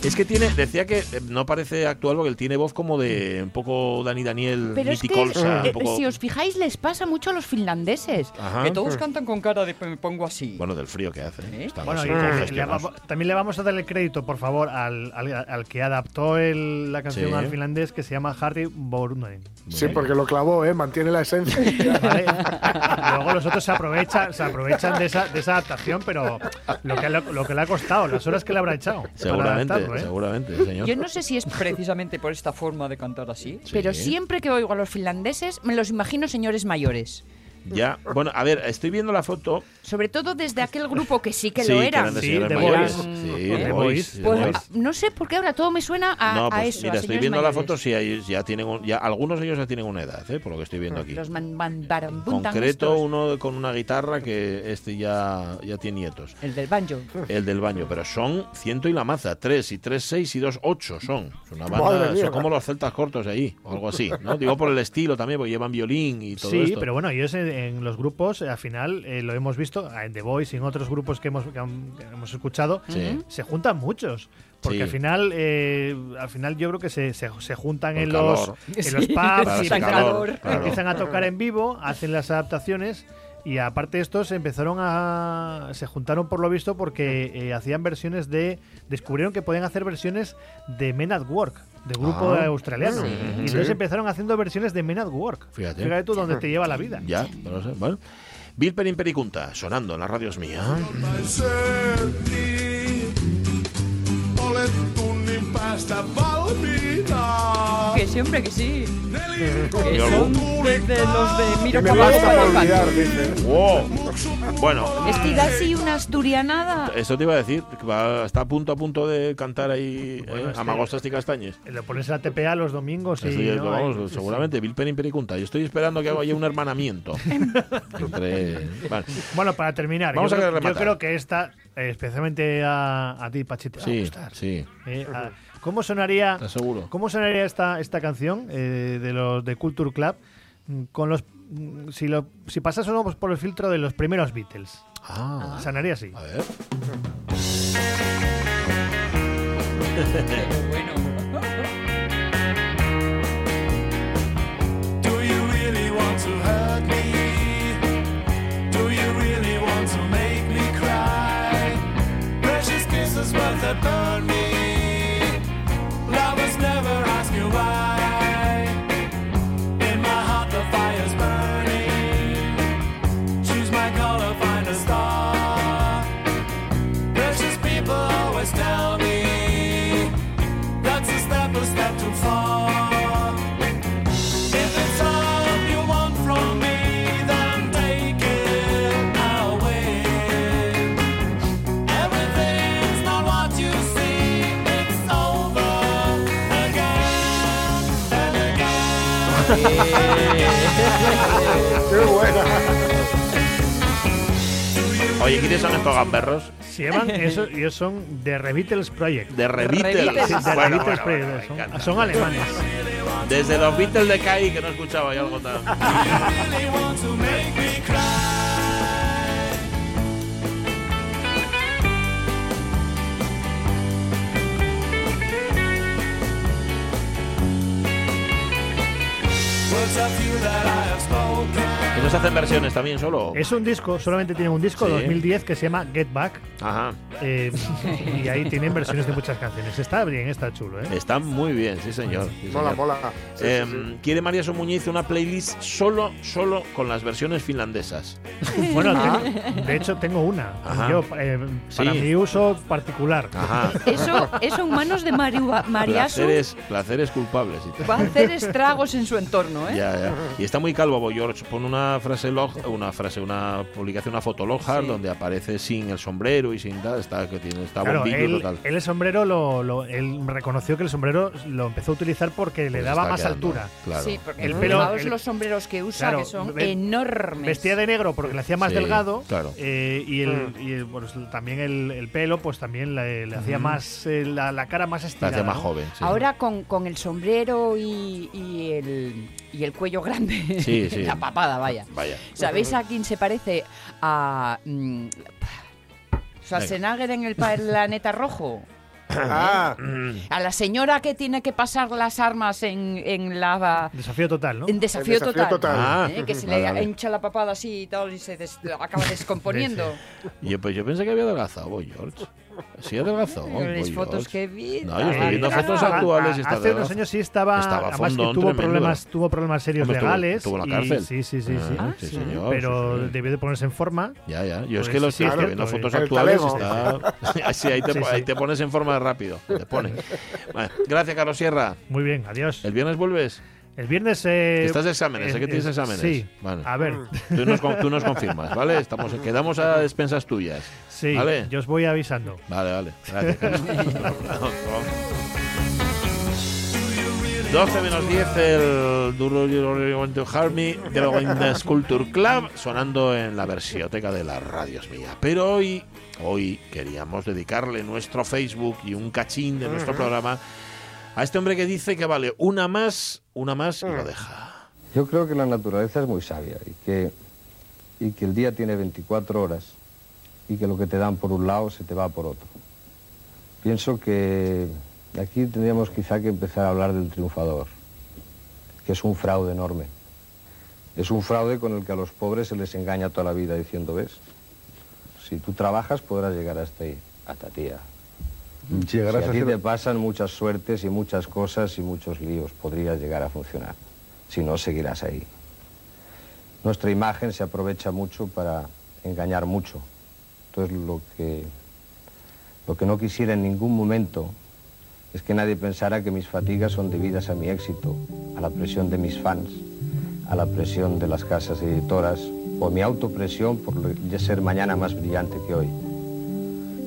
Es que tiene, decía que eh, no parece actual porque él tiene voz como de un poco Dani Daniel, Pero es que, eh, un poco. si os fijáis, les pasa mucho a los finlandeses. Ajá. Que todos cantan con cara de me pongo así. Bueno, del frío que hace. ¿Eh? Bueno, y le vamos- también le vamos a dar el crédito, por favor, al, al, al que adaptó el- la canción Sí. al finlandés que se llama Harry Borunen. Sí, porque lo clavó, ¿eh? Mantiene la esencia. ¿vale? Luego los otros se aprovechan, se aprovechan de, esa, de esa adaptación, pero lo que, le- lo que le ha costado, las horas que le habrá echado. Seguramente, ¿eh? seguramente, señor. Yo no sé si es precisamente por esta forma de cantar así, Sí. pero siempre que oigo a los finlandeses me los imagino señores mayores. Ya, bueno, a ver, estoy viendo la foto. Sobre todo desde aquel grupo que sí que sí, lo era. eran de Sí, The mayores. Boys. Sí, ¿Eh? The Boys, Pues, ah, no sé por qué ahora todo me suena a, No, a pues eso. mira, a estoy viendo la foto, sí, ya tienen, un- ya, algunos de ellos ya tienen una edad, ¿eh? por lo que estoy viendo aquí. Los man, man- concreto, estos. uno con una guitarra que este ya, ya tiene nietos. El del banjo. El del baño, pero son ciento y la maza, tres y tres, seis y dos, ocho son. Es una Madre banda, mía. son como los celtas cortos de allí, o algo así, ¿no? Digo por el estilo también, porque llevan violín y todo Sí, esto. pero bueno, ellos en, en los grupos, eh, al final, eh, lo hemos visto, en The Voice y en otros grupos que hemos, que han- que hemos escuchado, Sí. se juntan muchos. Porque Sí. al final, eh, al final yo creo que se, se, se juntan en calor. los, en los pubs y empiezan, calor, a, claro. empiezan a tocar en vivo, hacen las adaptaciones y aparte estos empezaron a se juntaron por lo visto porque eh, hacían versiones de descubrieron que podían hacer versiones de Men at Work de grupo Ah. australiano Sí. y entonces Sí. empezaron haciendo versiones de Men at Work Fíjate. fíjate tú dónde te lleva la vida Ya, no lo sé. Bueno. Bill Perin Pericunta, sonando en las radios mía. Päästä valmiina. Que siempre que sí. Que son desde los de Miro Me Caballo para olvidar, dice. ¡Wow! Bueno, Estira así una asturianada. eso te iba a decir, que va- está a punto a punto de cantar ahí Bueno, eh, Amagostas y Castañes. Lo pones en la TPA los domingos y. Eso ya- ¿no? vamos, Ahí- seguramente, Bill Penny Pericunta. Yo estoy esperando que haya un hermanamiento. entre... Vale. Bueno, para terminar, Vamos yo, a creo, yo rematar. creo que esta, eh, especialmente a, a ti, Pachite, te va a Sí, gustar. sí, Eh, a- ¿Cómo sonaría, ¿estás seguro? cómo sonaría esta, esta canción eh, de los de Culture Club mm, con los mm, si lo si pasásemos por el filtro de los primeros Beatles? Ah, Sonaría así. a ver. Do you really want to hurt me? Do you really want to make me cry? Precious kisses, but that Qué buena. Oye, ¿quiénes son estos gamberros? Se llaman eso, ellos son The Rebeatles Project. De Revitel. Rebeatles. Sí, The Bueno, bueno, Project, bueno, me son- son alemanes. Desde los Beatles de Kai, que no escuchaba yo algo tan... Words are few that I have spoken. ¿Y no se hacen versiones también solo? Es un disco, solamente tienen un disco, Sí. 2010, que se llama Get Back. Ajá. eh, y ahí tienen versiones de muchas canciones. Está bien, está chulo, ¿eh? Está muy bien, sí señor. sí, Mola, señor. mola. Sí, Eh, sí, sí. Quiere María Somuñiz una playlist solo, solo con las versiones finlandesas. Bueno, Ah. tengo- de hecho tengo una. Ajá. Yo, eh, para Sí. mi uso particular. Ajá. Eso, eso en manos de Mario, Mariasu Placeres, placeres culpables. y tal. va a hacer estragos en su entorno, ¿eh? Ya, ya. Y está muy calvo, George. Pone una frase log, una frase, una publicación, una fotolog donde aparece sin el sombrero y sin tal. Está que tiene, está Claro, bombillo él, total. él el sombrero lo, lo- él reconoció que el sombrero lo empezó a utilizar porque le Pues daba más quedando, altura. Claro. Sí, porque El el pelo- el- los sombreros que usa, Claro, que son ve- enormes. Vestía de negro porque le hacía más Sí, delgado claro. eh, y, el, y el- bueno, también el, el pelo pues también le, le hacía más eh, la, la cara más La estirada. más ¿no? joven. sí. Ahora con, con el sombrero y, y el, y el cuello grande, Sí, sí. la papada, vaya. Vaya. ¿Sabéis a quién se parece? A mm, Schwarzenegger en el planeta rojo. Ah, A la señora que tiene que pasar las armas en, en la Desafío total, ¿no? en desafío, total. Ah. ¿eh? que se Vale, le vale. hincha la papada así y tal y se des- acaba descomponiendo. Yo, pues yo pensé que había adelgazado, George. Sí, adelgazado. Las Boy fotos que vi. No, yo estoy viendo fotos actuales y está Hace unos años sí estaba, Estaba además que tuvo problemas, tuvo problemas serios Hombre, legales. estuvo en la cárcel. sí, sí, sí, sí. Ah, sí, señor, Pero sí, sí. debió de ponerse en forma. Ya, ya. Yo es Pues que lo sí, estoy es viendo fotos el actuales. Está... sí, ahí te, Sí, sí. ahí te pones en forma rápido. Te pone. Vale, Gracias, Carlos Sierra. Muy bien, adiós. ¿El viernes vuelves? El viernes. Eh, Estás de exámenes, sé que tienes eh, exámenes. Sí. Vale. A ver, Tú nos, con- tú nos confirmas, ¿vale? Estamos, quedamos a despensas tuyas. sí, ¿Vale? yo os voy avisando. Vale, vale. Gracias. Carlos. 12 menos 10, el Duro You Want to Harm Me de la Culture Club sonando en la versioteca de la radios mía. Pero hoy, hoy queríamos dedicarle nuestro Facebook y un cachín de nuestro programa a este hombre que dice que vale una más, una más y lo deja. Yo creo que la naturaleza es muy sabia y que, y que el día tiene 24 horas y que lo que te dan por un lado se te va por otro. Pienso que aquí tendríamos quizá que empezar a hablar del triunfador, que es un fraude enorme. Es un fraude con el que a los pobres se les engaña toda la vida diciendo, ves, si tú trabajas podrás llegar hasta ahí, hasta tía. Llegarás si a a ti ser- te pasan muchas suertes y muchas cosas y muchos líos, podrías llegar a funcionar. Si no, seguirás ahí. Nuestra imagen se aprovecha mucho para engañar mucho. Entonces, lo que, lo que no quisiera en ningún momento es que nadie pensara que mis fatigas son debidas a mi éxito, a la presión de mis fans, a la presión de las casas editoras o mi autopresión por ser mañana más brillante que hoy.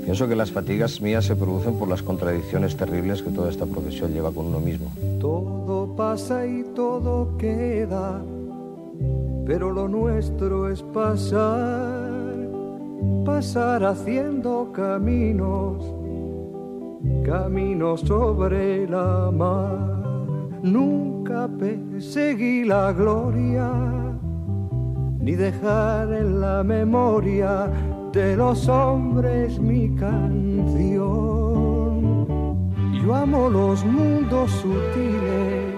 Pienso que las fatigas mías se producen por las contradicciones terribles que toda esta profesión lleva con uno mismo. Todo pasa y todo queda, pero lo nuestro es pasar, pasar haciendo caminos, caminos sobre la mar. Nunca perseguí la gloria, ni dejar en la memoria de los hombres mi canción. Yo amo los mundos sutiles,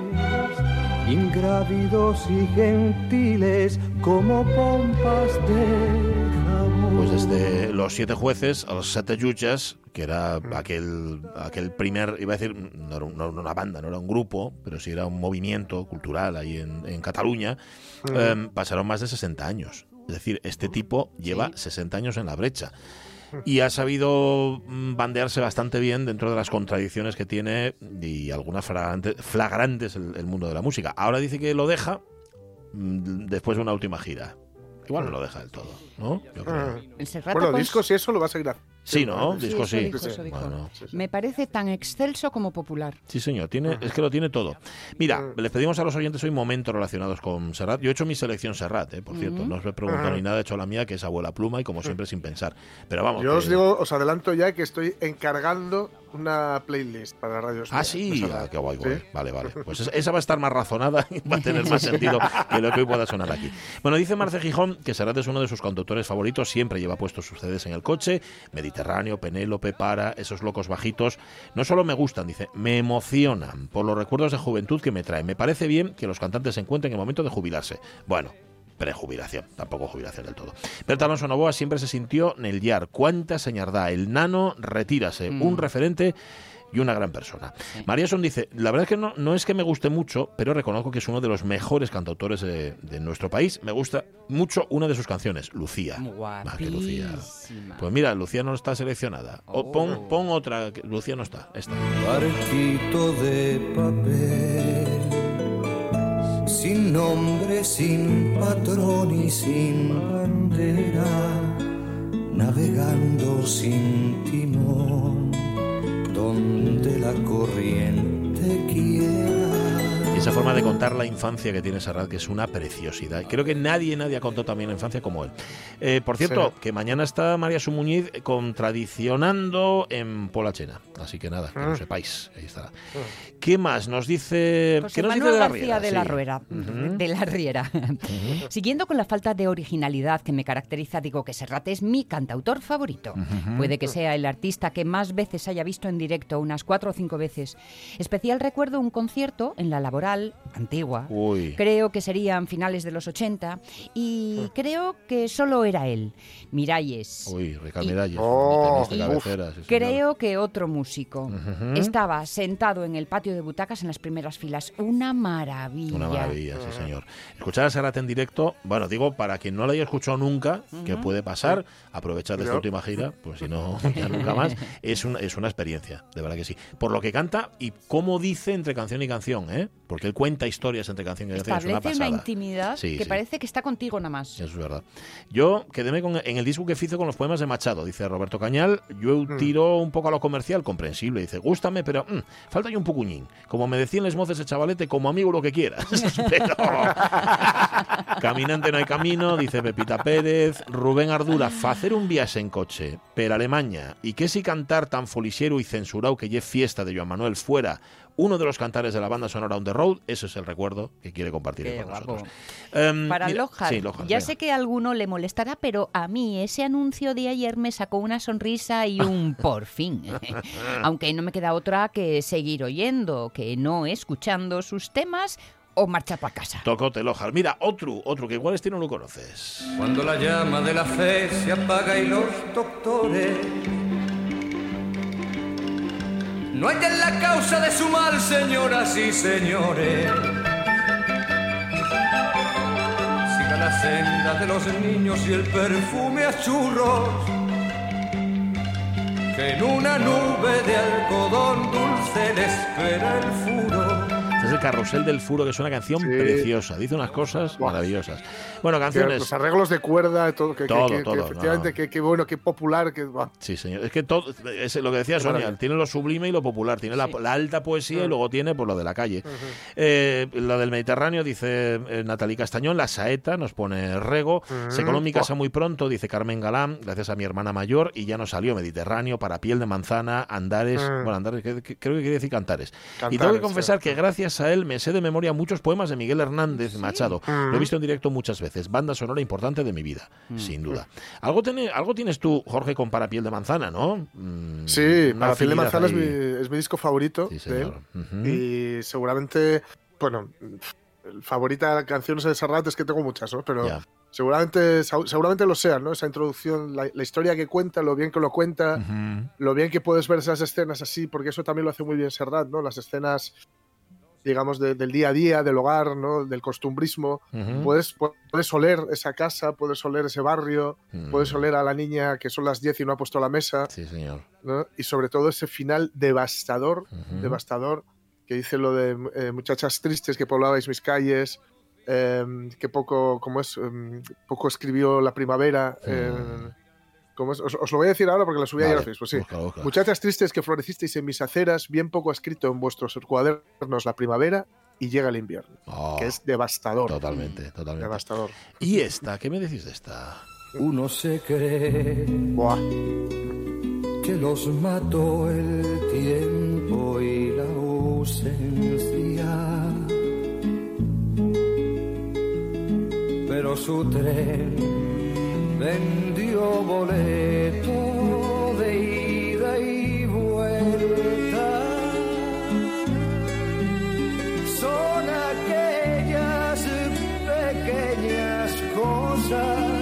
ingrávidos y gentiles, como pompas de jabón. Pues desde los siete jueces a los siete jutges, que era aquel, aquel primer, iba a decir, no era, un- no era una banda, no era un grupo, pero sí era un movimiento cultural ahí en, en Cataluña, Mm. em, pasaron más de 60 años. Es decir, este tipo lleva 60 años en la brecha. Y ha sabido mm, bandearse bastante bien dentro de las contradicciones que tiene y algunas flagrantes, flagrantes el, el mundo de la música. Ahora dice que lo deja mm, después de una última gira. Igual no lo deja del todo, ¿no? Yo creo. Bueno, Pons- discos y eso lo va a seguir. Sí, ¿no? Sí, Disco sí. dijo, eso dijo. Bueno, Me parece tan excelso como popular. sí, señor. Tiene, es que lo tiene todo. Mira, les pedimos a los oyentes hoy momentos relacionados con Serrat. Yo he hecho mi selección Serrat, eh, por cierto. No os he preguntado Ajá. ni nada. He hecho la mía, que es abuela pluma, y como siempre, sin pensar. Pero vamos. Yo que- os digo, os adelanto ya que estoy encargando una playlist para Radio Ah, sí. Ah, qué guay, guay. Sí. Vale, vale. Pues esa- esa va a estar más razonada y va a tener más sentido que lo que hoy pueda sonar aquí. Bueno, dice Marce Gijón que Serrat es uno de sus conductores favoritos, siempre lleva puestos sus CDs en el coche, Mediterráneo, Penélope, Para, esos locos bajitos. No solo me gustan, dice, me emocionan por los recuerdos de juventud que me traen. Me parece bien que los cantantes se encuentren en el momento de jubilarse. Bueno, prejubilación, tampoco jubilación del todo. Berta Alonso Novoa siempre se sintió en el yar. Cuánta señardad. El nano, retírase. Un referente y una gran persona. María Son dice, la verdad es que no, no es que me guste mucho, pero reconozco que es uno de los mejores cantautores de, de nuestro país. Me gusta mucho una de sus canciones, Lucía. Ah, que Lucía. Pues mira, Lucía no está seleccionada. O pon, pon otra, Lucía no está. Esta. Barquito de papel, sin nombre, sin patrón y sin bandera, navegando sin timón, donde la corriente quiera. Esa forma de contar la infancia que tiene Serrat, que es una preciosidad. Creo que nadie, nadie ha contado también la infancia como él. Eh, por cierto, Sí. que mañana está María Sumuñiz contradicionando en Polachena. Así que nada, que lo Ah. sepáis. Ahí estará. ¿Qué más? Nos dice. José ¿Qué nos dice Manuel de la García Riera? de la Sí. Ruera. Ujú. De la Riera. Siguiendo con la falta de originalidad que me caracteriza, digo que Serrat es mi cantautor favorito. Ujú. Puede que sea el artista que más veces haya visto en directo, unas cuatro o cinco veces. Especial recuerdo un concierto en la Laboral, antigua. Uy. Creo que serían finales de los 80 y creo que solo era él, Miralles. Uy, Ricardo Y- Miralles. Oh, uf. sí. Creo que otro músico. Estaba sentado en el patio de butacas en las primeras filas. Una maravilla. Una maravilla, sí, señor. Escuchar a Serrat en directo, bueno, digo, para quien no lo haya escuchado nunca, que puede pasar, aprovechar de esta última gira, pues si no, ya nunca más, es una, es una experiencia, de verdad que sí. Por lo que canta y cómo dice entre canción y canción, ¿eh? Porque él cuenta historias entre canción y canción, es una Establece una, intimidad Sí, que sí. parece que está contigo nada más. Eso es verdad. Yo quedéme con, en el disco que hice con los poemas de Machado, dice Roberto Cañal. Yo tiro un poco a lo comercial, comprensible. Dice, gústame, pero mm, falta yo un pucuñín. Como me decían les moces de chavalete, como amigo lo que quieras. pero Caminante no hay camino, dice Pepita Pérez. Rubén Ardura, facer un viaje en coche, per Alemania, y que si cantar tan folisiero y censurado que lle fiesta de Joan Manuel fuera uno de los cantares de la banda sonora On the Road, eso es el recuerdo que quiere compartir Qué con guapo. nosotros. Em, Para mira- sí, Lojar, ya venga. sé que a alguno le molestará, pero a mí ese anuncio de ayer me sacó una sonrisa y un por fin. Aunque no me queda otra que seguir oyendo, que no escuchando sus temas o marchar para casa. Tocote Lojar. Mira, otro, otro que igual este no lo conoces. Cuando la llama de la fe se apaga y los doctores no hallan la causa de su mal, señoras y señores. Siga la senda de los niños y el perfume a churros que en una nube de algodón dulce le espera el furo. El Carrusel del Furo, que es una canción Sí. preciosa. Dice unas cosas maravillosas. Bueno, Que canciones. Los arreglos de cuerda, todo, que, que- Todo, que- todo, efectivamente, no. que, que bueno, que popular, que buah. Sí, señor. Es que todo, es lo que decía Qué Sonia, tiene lo sublime y lo popular, tiene la, la alta poesía y Mm. luego tiene pues, lo de la calle. Eh, lo del Mediterráneo, dice eh, Natalí Castañón, la saeta, nos pone Rego. Mm. Se coló en mi casa Buah. muy pronto, dice Carmen Galán, gracias a mi hermana mayor, y ya nos salió Mediterráneo para piel de manzana, Andares, Mm. bueno, Andares, creo que quiere decir Cantares. y tengo que confesar sí. que gracias a él me sé de memoria muchos poemas de Miguel Hernández Machado. Mm. Lo he visto en directo muchas veces. Banda sonora importante de mi vida, sin duda. Algo, tiene, algo tienes tú, Jorge, con Para piel de manzana, ¿no? Mm, Sí, para Piel de Manzana es mi, ahí. es mi disco favorito Sí, de él. Y seguramente, bueno, favorita de canciones de Serrat es que tengo muchas, ¿no? Pero seguramente, seguramente lo sean, ¿no? Esa introducción, la, la historia que cuenta, lo bien que lo cuenta, lo bien que puedes ver esas escenas así, porque eso también lo hace muy bien Serrat, ¿no? Las escenas, digamos, de- del día a día, del hogar, ¿no? Del costumbrismo. Puedes, pu- puedes oler esa casa, puedes oler ese barrio, Mm. puedes oler a la niña que son las 10 y no ha puesto la mesa. Sí, señor. ¿no? Y sobre todo ese final devastador, devastador, que dice lo de eh, muchachas tristes que poblabais mis calles, eh, que poco, como es, Em, poco escribió la primavera. Os, os lo voy a decir ahora porque lo subí ayer a Facebook, sí. Muchachas tristes que florecisteis en mis aceras, bien poco ha escrito en vuestros cuadernos la primavera y llega el invierno, Oh, que es devastador. Totalmente, totalmente. Devastador. ¿Y esta? ¿Qué me decís de esta? Uno se cree Buah. que los mató el tiempo y la ausencia. Pero su tren vendió boleto de ida y vuelta. Son aquellas pequeñas cosas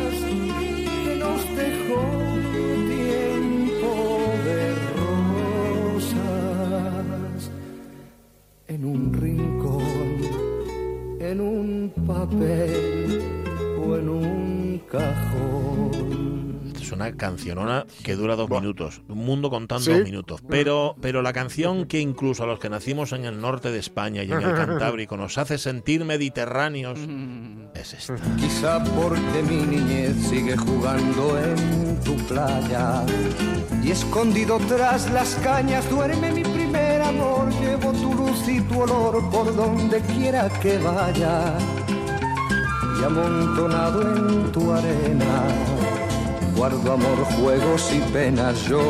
cancionona que dura dos minutos. Un mundo contando ¿Sí? dos minutos. Pero, pero la canción que incluso a los que nacimos en el norte de España y en el Cantábrico nos hace sentir mediterráneos es esta. Quizá porque mi niñez sigue jugando en tu playa y escondido tras las cañas duerme mi primer amor. Llevo tu luz y tu olor por donde quiera que vaya y amontonado en tu arena guardo amor, juegos y penas. Yo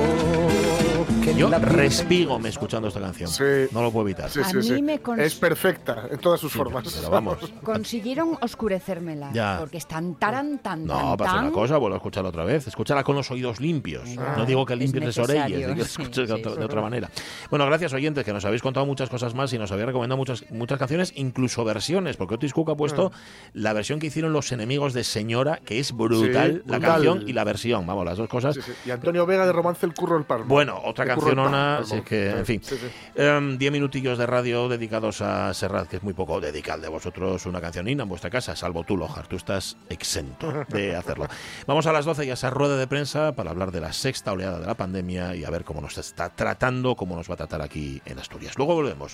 Yo respigo me escuchando esta canción. Sí. No lo puedo evitar. Sí, A sí, mí sí. me cons- Es perfecta en todas sus formas. Pero vamos. Consiguieron oscurecérmela. Ya. Porque están taran, tan, No, tan, pasa una cosa, vuelvo a escucharla otra vez. Escúchala con los oídos limpios. Ah, no digo que es limpies las orejas, digo que escuches de, sí, otra, de otra manera. Bueno, gracias oyentes, que nos habéis contado muchas cosas más y nos habéis recomendado muchas, muchas canciones, incluso versiones, porque Otis Cook ha puesto la versión que hicieron los enemigos de Señora, que es brutal, Sí, la canción y la versión, vamos, las dos cosas. Sí, sí. Y Antonio Vega de Romance El Curro el Palmo. Bueno, otra el cancionona, es que, en fin. Sí, sí. Em, diez minutillos de radio dedicados a Serrat, que es muy poco dedicar de vosotros una cancionina en vuestra casa, salvo tú, Lojar, tú estás exento de hacerlo. Vamos a las 12 y a esa rueda de prensa para hablar de la sexta oleada de la pandemia y a ver cómo nos está tratando, cómo nos va a tratar aquí en Asturias. Luego volvemos.